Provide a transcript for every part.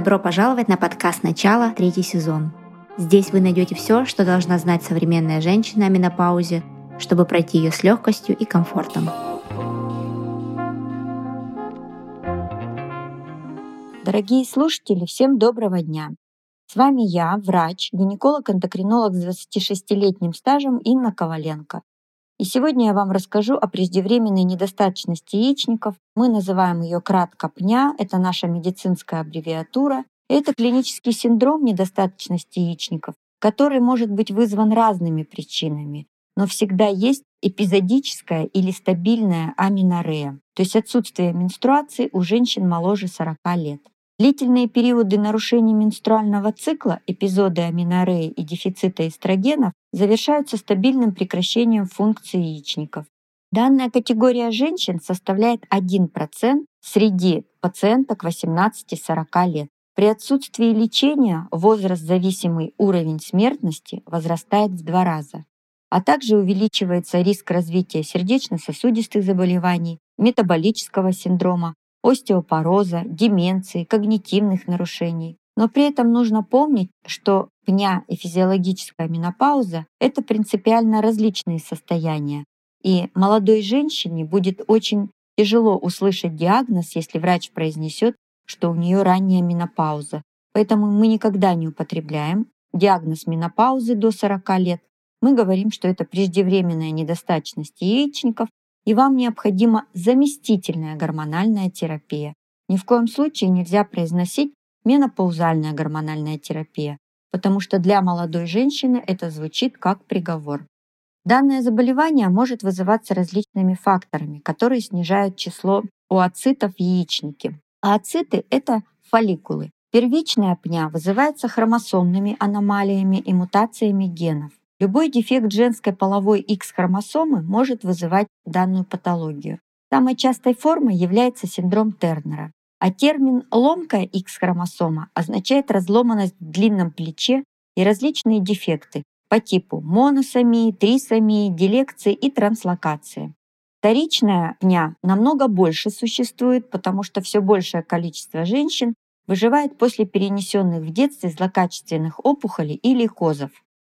Добро пожаловать на подкаст «Начало», третий сезон. Здесь вы найдете все, что должна знать современная женщина о менопаузе, чтобы пройти ее с легкостью и комфортом. Дорогие слушатели, всем доброго дня! С вами я, врач, гинеколог-эндокринолог с 26-летним стажем Инна Коваленко. И сегодня я вам расскажу о преждевременной недостаточности яичников. Мы называем ее кратко ПНЯ, это наша медицинская аббревиатура. Это клинический синдром недостаточности яичников, который может быть вызван разными причинами, но всегда есть эпизодическая или стабильная аминорея, то есть отсутствие менструации у женщин моложе 40 лет. Длительные периоды нарушений менструального цикла, эпизоды аминореи и дефицита эстрогенов завершаются стабильным прекращением функции яичников. Данная категория женщин составляет 1% среди пациенток 18-40 лет. При отсутствии лечения возраст-зависимый уровень смертности возрастает в два раза, а также увеличивается риск развития сердечно-сосудистых заболеваний, метаболического синдрома, остеопороза, деменции, когнитивных нарушений. Но при этом нужно помнить, что пня и физиологическая менопауза — это принципиально различные состояния. И молодой женщине будет очень тяжело услышать диагноз, если врач произнесет, что у нее ранняя менопауза. Поэтому мы никогда не употребляем диагноз менопаузы до 40 лет. Мы говорим, что это преждевременная недостаточность яичников и вам необходима заместительная гормональная терапия. Ни в коем случае нельзя произносить менопаузальная гормональная терапия, потому что для молодой женщины это звучит как приговор. Данное заболевание может вызываться различными факторами, которые снижают число ooцитов в яичнике. Ооциты – это фолликулы. Первичная пня вызывается хромосомными аномалиями и мутациями генов. Любой дефект женской половой X-хромосомы может вызывать данную патологию. Самой частой формой является синдром Тернера, а термин «ломкая X-хромосома» означает разломанность в длинном плече и различные дефекты по типу моносомии, трисомии, дилекции и транслокации. Вторичная пня намного больше существует, потому что все большее количество женщин выживает после перенесенных в детстве злокачественных опухолей или козов.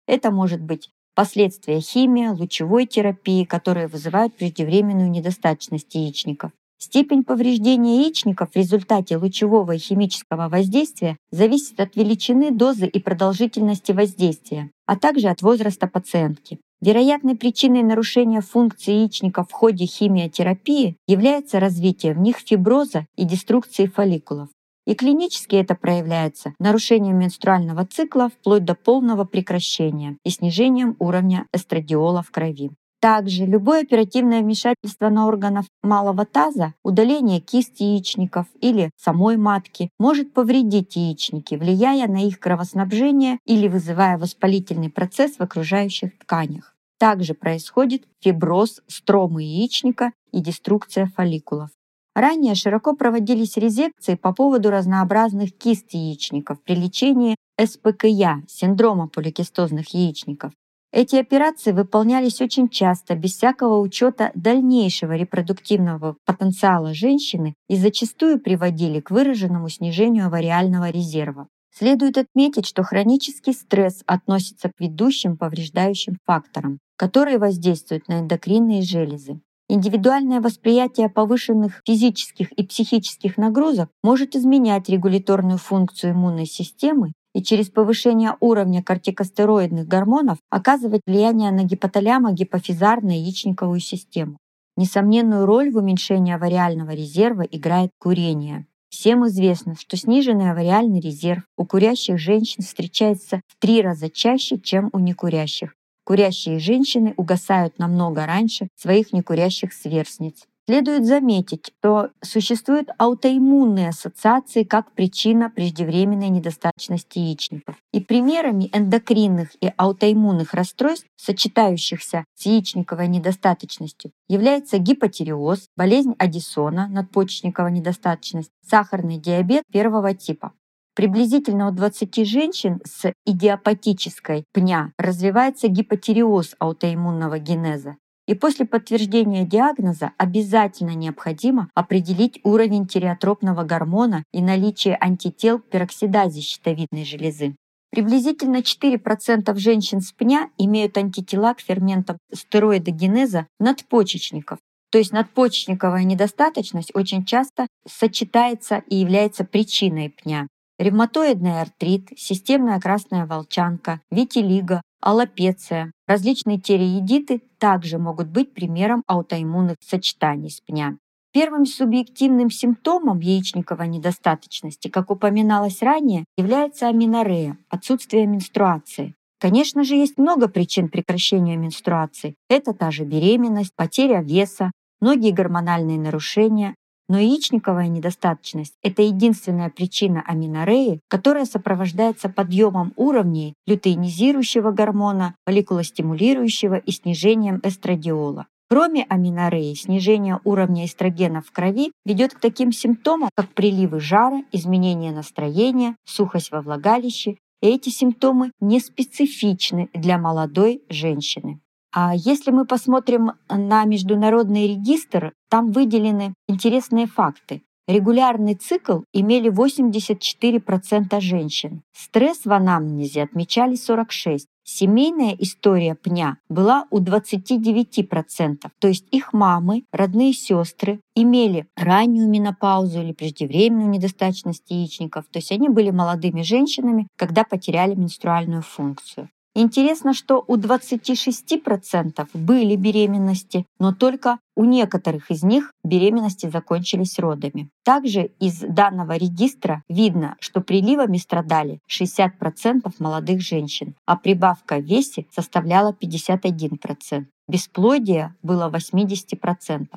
Это может быть последствия химии, лучевой терапии, которые вызывают преждевременную недостаточность яичников. Степень повреждения яичников в результате лучевого и химического воздействия зависит от величины дозы и продолжительности воздействия, а также от возраста пациентки. Вероятной причиной нарушения функции яичников в ходе химиотерапии является развитие в них фиброза и деструкции фолликулов. И клинически это проявляется нарушением менструального цикла вплоть до полного прекращения и снижением уровня эстрадиола в крови. Также любое оперативное вмешательство на органах малого таза, удаление кист яичников или самой матки может повредить яичники, влияя на их кровоснабжение или вызывая воспалительный процесс в окружающих тканях. Также происходит фиброз стромы яичника и деструкция фолликулов. Ранее широко проводились резекции по поводу разнообразных кист яичников при лечении СПКЯ, синдрома поликистозных яичников. Эти операции выполнялись очень часто, без всякого учета дальнейшего репродуктивного потенциала женщины и зачастую приводили к выраженному снижению авариального резерва. Следует отметить, что хронический стресс относится к ведущим повреждающим факторам, которые воздействуют на эндокринные железы. Индивидуальное восприятие повышенных физических и психических нагрузок может изменять регуляторную функцию иммунной системы и через повышение уровня кортикостероидных гормонов оказывать влияние на гипоталямо-гипофизарно-яичниковую систему. Несомненную роль в уменьшении авариального резерва играет курение. Всем известно, что сниженный авариальный резерв у курящих женщин встречается в три раза чаще, чем у некурящих, Курящие женщины угасают намного раньше своих некурящих сверстниц. Следует заметить, что существуют аутоиммунные ассоциации как причина преждевременной недостаточности яичников. И примерами эндокринных и аутоиммунных расстройств, сочетающихся с яичниковой недостаточностью, является гипотиреоз, болезнь Аддисона, надпочечниковая недостаточность, сахарный диабет первого типа. Приблизительно у 20 женщин с идиопатической пня развивается гипотиреоз аутоиммунного генеза. И после подтверждения диагноза обязательно необходимо определить уровень тиреотропного гормона и наличие антител к пероксидазе щитовидной железы. Приблизительно 4% женщин с пня имеют антитела к ферментам стероидогенеза надпочечников. То есть надпочечниковая недостаточность очень часто сочетается и является причиной пня. Ревматоидный артрит, системная красная волчанка, витилиго, аллопеция, различные тереидиты также могут быть примером аутоиммунных сочетаний с пня. Первым субъективным симптомом яичниковой недостаточности, как упоминалось ранее, является аминорея, отсутствие менструации. Конечно же, есть много причин прекращения менструации. Это та же беременность, потеря веса, многие гормональные нарушения, но яичниковая недостаточность – это единственная причина аминореи, которая сопровождается подъемом уровней лютеинизирующего гормона, фолликулостимулирующего и снижением эстрадиола. Кроме аминореи, снижение уровня эстрогена в крови ведет к таким симптомам, как приливы жара, изменение настроения, сухость во влагалище. И эти симптомы не специфичны для молодой женщины. А если мы посмотрим на международный регистр, там выделены интересные факты. Регулярный цикл имели 84% женщин. Стресс в анамнезе отмечали 46%. Семейная история пня была у 29%, то есть их мамы, родные сестры имели раннюю менопаузу или преждевременную недостаточность яичников, то есть они были молодыми женщинами, когда потеряли менструальную функцию. Интересно, что у 26% были беременности, но только у некоторых из них беременности закончились родами. Также из данного регистра видно, что приливами страдали 60% молодых женщин, а прибавка в весе составляла 51%. Бесплодие было 80%.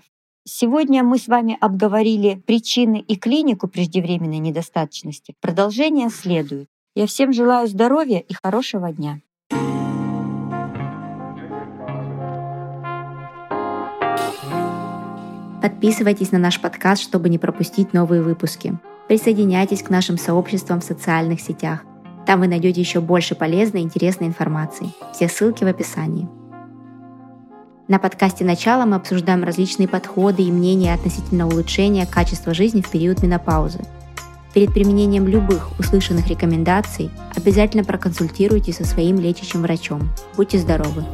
Сегодня мы с вами обговорили причины и клинику преждевременной недостаточности. Продолжение следует. Я всем желаю здоровья и хорошего дня. Подписывайтесь на наш подкаст, чтобы не пропустить новые выпуски. Присоединяйтесь к нашим сообществам в социальных сетях. Там вы найдете еще больше полезной и интересной информации. Все ссылки в описании. На подкасте «Начало» мы обсуждаем различные подходы и мнения относительно улучшения качества жизни в период менопаузы. Перед применением любых услышанных рекомендаций обязательно проконсультируйтесь со своим лечащим врачом. Будьте здоровы!